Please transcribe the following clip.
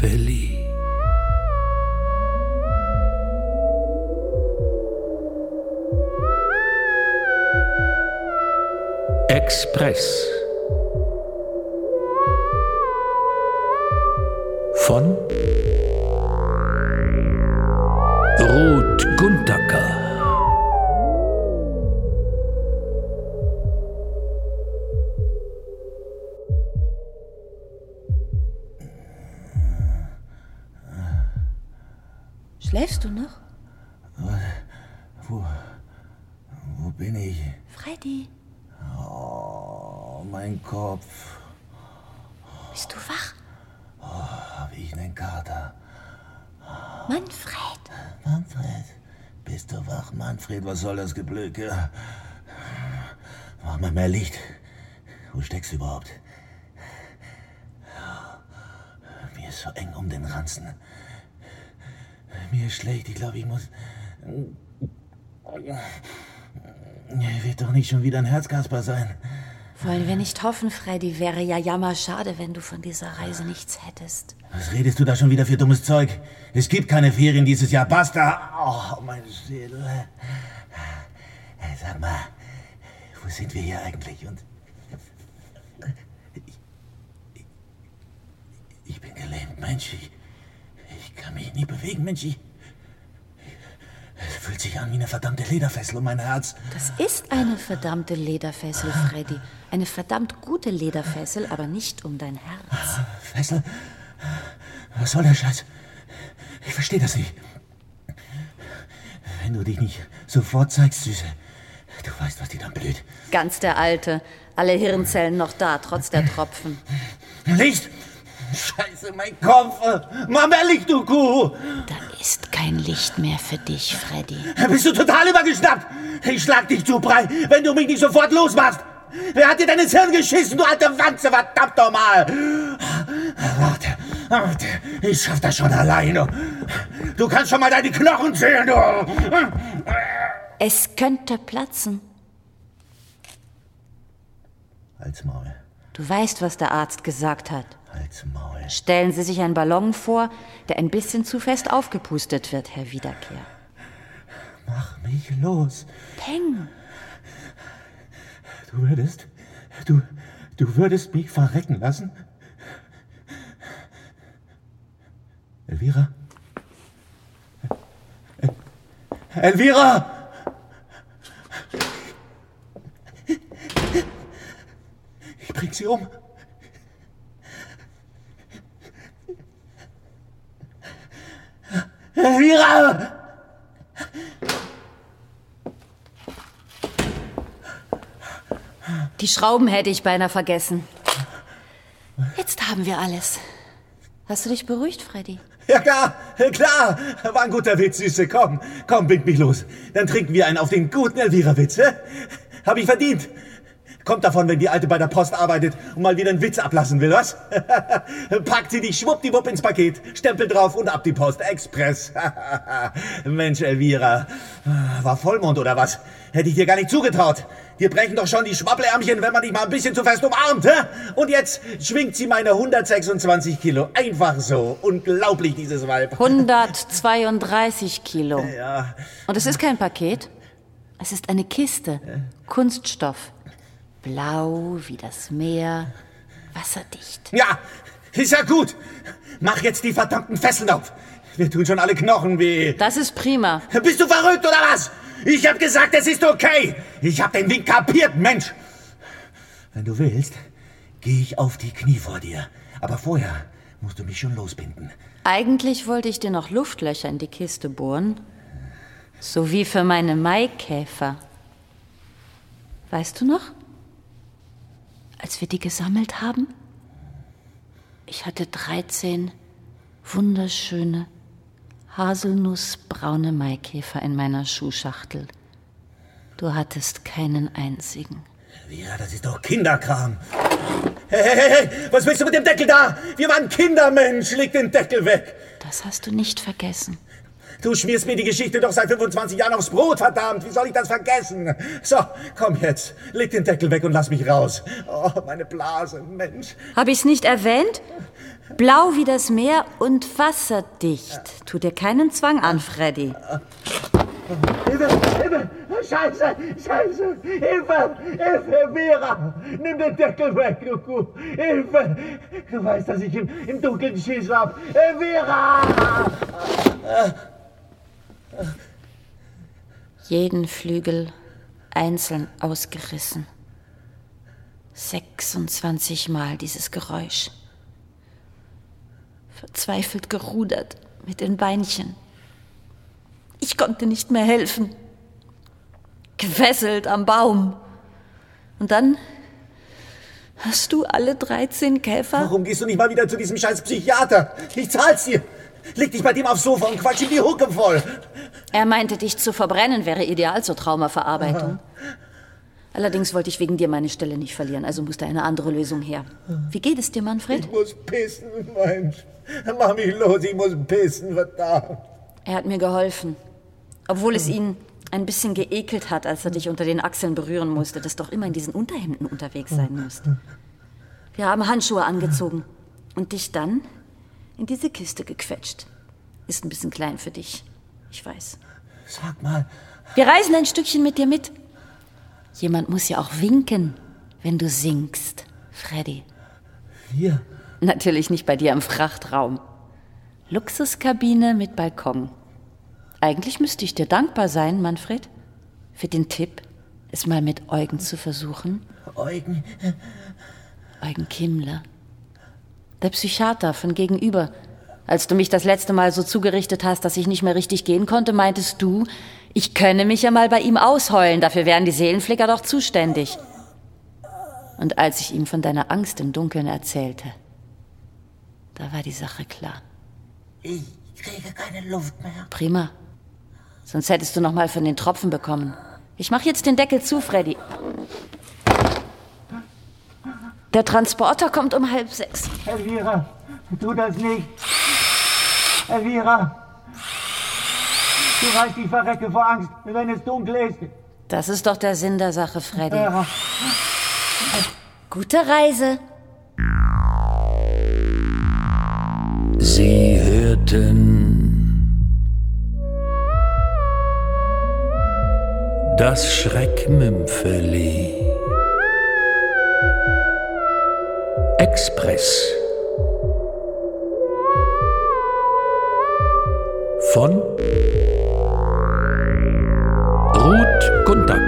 verlieh. Express von Ruth Guntaker. Schläfst du noch? Wo, wo bin ich? Freddy, Oh, mein Kopf. bist du wach? Hab ich einen Kater? Manfred, Manfred, bist du wach, Manfred? Was soll das Geblöke? Mach mal mehr Licht. Wo steckst du überhaupt? Mir ist so eng um den Ranzen. Mir ist schlecht. Ich glaube, ich muss. Wird doch nicht schon wieder ein Herzkasper sein. wollen wir nicht hoffen, Freddy? Wäre ja jammerschade, wenn du von dieser Reise nichts hättest. Was redest du da schon wieder für dummes Zeug? Es gibt keine Ferien dieses Jahr. Basta! Oh, meine Seele. Hey, Sag mal, wo sind wir hier eigentlich? Und. Ich, ich, ich bin gelähmt, Mensch. Ich, nie bewegen, Mensch. Ich, es fühlt sich an wie eine verdammte Lederfessel um mein Herz. Das ist eine verdammte Lederfessel, Freddy. Eine verdammt gute Lederfessel, aber nicht um dein Herz. Fessel? Was soll der Scheiß? Ich verstehe das nicht. Wenn du dich nicht sofort zeigst, Süße, du weißt, was dir dann blüht. Ganz der Alte. Alle Hirnzellen noch da, trotz der Tropfen. Licht! Scheiße, mein Kopf! Mehr Licht, du Kuh! Da ist kein Licht mehr für dich, Freddy. Bist du total übergeschnappt? Ich schlag dich zu Brei, wenn du mich nicht sofort losmachst! Wer hat dir dein Hirn geschissen, du alte Wanze, verdammt nochmal! Warte, warte, ich schaff das schon alleine. Du kannst schon mal deine Knochen zählen, du! Es könnte platzen. Halt's Maul, Du weißt, was der Arzt gesagt hat. Halt's Maul. Stellen Sie sich einen Ballon vor, der ein bisschen zu fest aufgepustet wird, Herr Wiederkehr. Mach mich los. Peng! Du würdest, du, du würdest mich verrecken lassen? Elvira? El- Elvira! Ich bring sie um. Elvira! Die Schrauben hätte ich beinahe vergessen. Jetzt haben wir alles. Hast du dich beruhigt, Freddy? Ja klar, klar. War ein guter Witz, Süße. Komm, komm, bind mich los. Dann trinken wir einen auf den guten Elvira-Witz. hä? Hab ich verdient. Kommt davon, wenn die Alte bei der Post arbeitet und mal wieder einen Witz ablassen will, was? Packt sie dich schwuppdiwupp ins Paket, Stempel drauf und ab die Post. Express. Mensch, Elvira. War Vollmond oder was? Hätte ich dir gar nicht zugetraut. Dir brechen doch schon die Schwappelärmchen, wenn man dich mal ein bisschen zu fest umarmt, hä? Und jetzt schwingt sie meine 126 Kilo. Einfach so. Unglaublich, dieses Weib. 132 Kilo. Ja. Und es ist kein Paket. Es ist eine Kiste. Kunststoff. Blau wie das Meer. Wasserdicht. Ja, ist ja gut. Mach jetzt die verdammten Fesseln auf. Wir tun schon alle Knochen weh. Das ist prima. Bist du verrückt oder was? Ich hab gesagt, es ist okay. Ich hab den Wink kapiert, Mensch. Wenn du willst, gehe ich auf die Knie vor dir. Aber vorher musst du mich schon losbinden. Eigentlich wollte ich dir noch Luftlöcher in die Kiste bohren. So wie für meine Maikäfer. Weißt du noch? Als wir die gesammelt haben? Ich hatte 13 wunderschöne, haselnussbraune Maikäfer in meiner Schuhschachtel. Du hattest keinen einzigen. Ja, das ist doch Kinderkram. Hey, hey, hey, hey, was willst du mit dem Deckel da? Wir waren Kinder, Mensch. Leg den Deckel weg. Das hast du nicht vergessen. Du schmierst mir die Geschichte doch seit 25 Jahren aufs Brot, verdammt. Wie soll ich das vergessen? So, komm jetzt. Leg den Deckel weg und lass mich raus. Oh, meine Blase, Mensch. Habe ich's nicht erwähnt? Blau wie das Meer und wasserdicht. Tu dir keinen Zwang an, Freddy. Hilfe! Hilfe! Scheiße! Scheiße! Hilfe! Hilfe! Vera! Nimm den Deckel weg, du Kuh! Hilfe! Du weißt, dass ich im, im Dunkeln Schiss hab! Äh, Vera! Jeden Flügel einzeln ausgerissen. 26 Mal dieses Geräusch. Verzweifelt gerudert mit den Beinchen. Ich konnte nicht mehr helfen. Gefesselt am Baum. Und dann hast du alle 13 Käfer. Warum gehst du nicht mal wieder zu diesem scheiß Psychiater? Ich zahl's dir! Leg dich bei dem aufs Sofa und quatsch ihm die Hucke voll! Er meinte, dich zu verbrennen wäre ideal zur Traumaverarbeitung. Allerdings wollte ich wegen dir meine Stelle nicht verlieren, also musste eine andere Lösung her. Wie geht es dir, Manfred? Ich muss pissen, Mensch. Mach mich los, ich muss pissen, verdammt. Er hat mir geholfen. Obwohl es ihn ein bisschen geekelt hat, als er dich unter den Achseln berühren musste, das doch immer in diesen Unterhemden unterwegs sein musst. Wir haben Handschuhe angezogen und dich dann in diese Kiste gequetscht. Ist ein bisschen klein für dich. Ich weiß. Sag mal, Wir reisen ein Stückchen mit dir mit. Jemand muss ja auch winken, wenn du singst, Freddy. wir. Natürlich nicht bei dir im Frachtraum. Luxuskabine mit Balkon. Eigentlich müsste ich dir dankbar sein, Manfred, für den Tipp, es mal mit Eugen zu versuchen. Eugen. Eugen Kimmler. Der Psychiater von gegenüber. Als du mich das letzte Mal so zugerichtet hast, dass ich nicht mehr richtig gehen konnte, meintest du, ich könne mich ja mal bei ihm ausheulen, dafür wären die Seelenflicker doch zuständig. Und als ich ihm von deiner Angst im Dunkeln erzählte, da war die Sache klar. Ich kriege keine Luft mehr. Prima. Sonst hättest du noch mal von den Tropfen bekommen. Ich mach jetzt den Deckel zu, Freddy. Der Transporter kommt um halb sechs. Elvira, tu das nicht. Elvira. Du weißt, ich verrecke vor Angst, wenn es dunkel ist. Das ist doch der Sinn der Sache, Freddy. Ja. Gute Reise. Sie hörten das Schreckmümpfeli. Express. Von Ruth Gunther.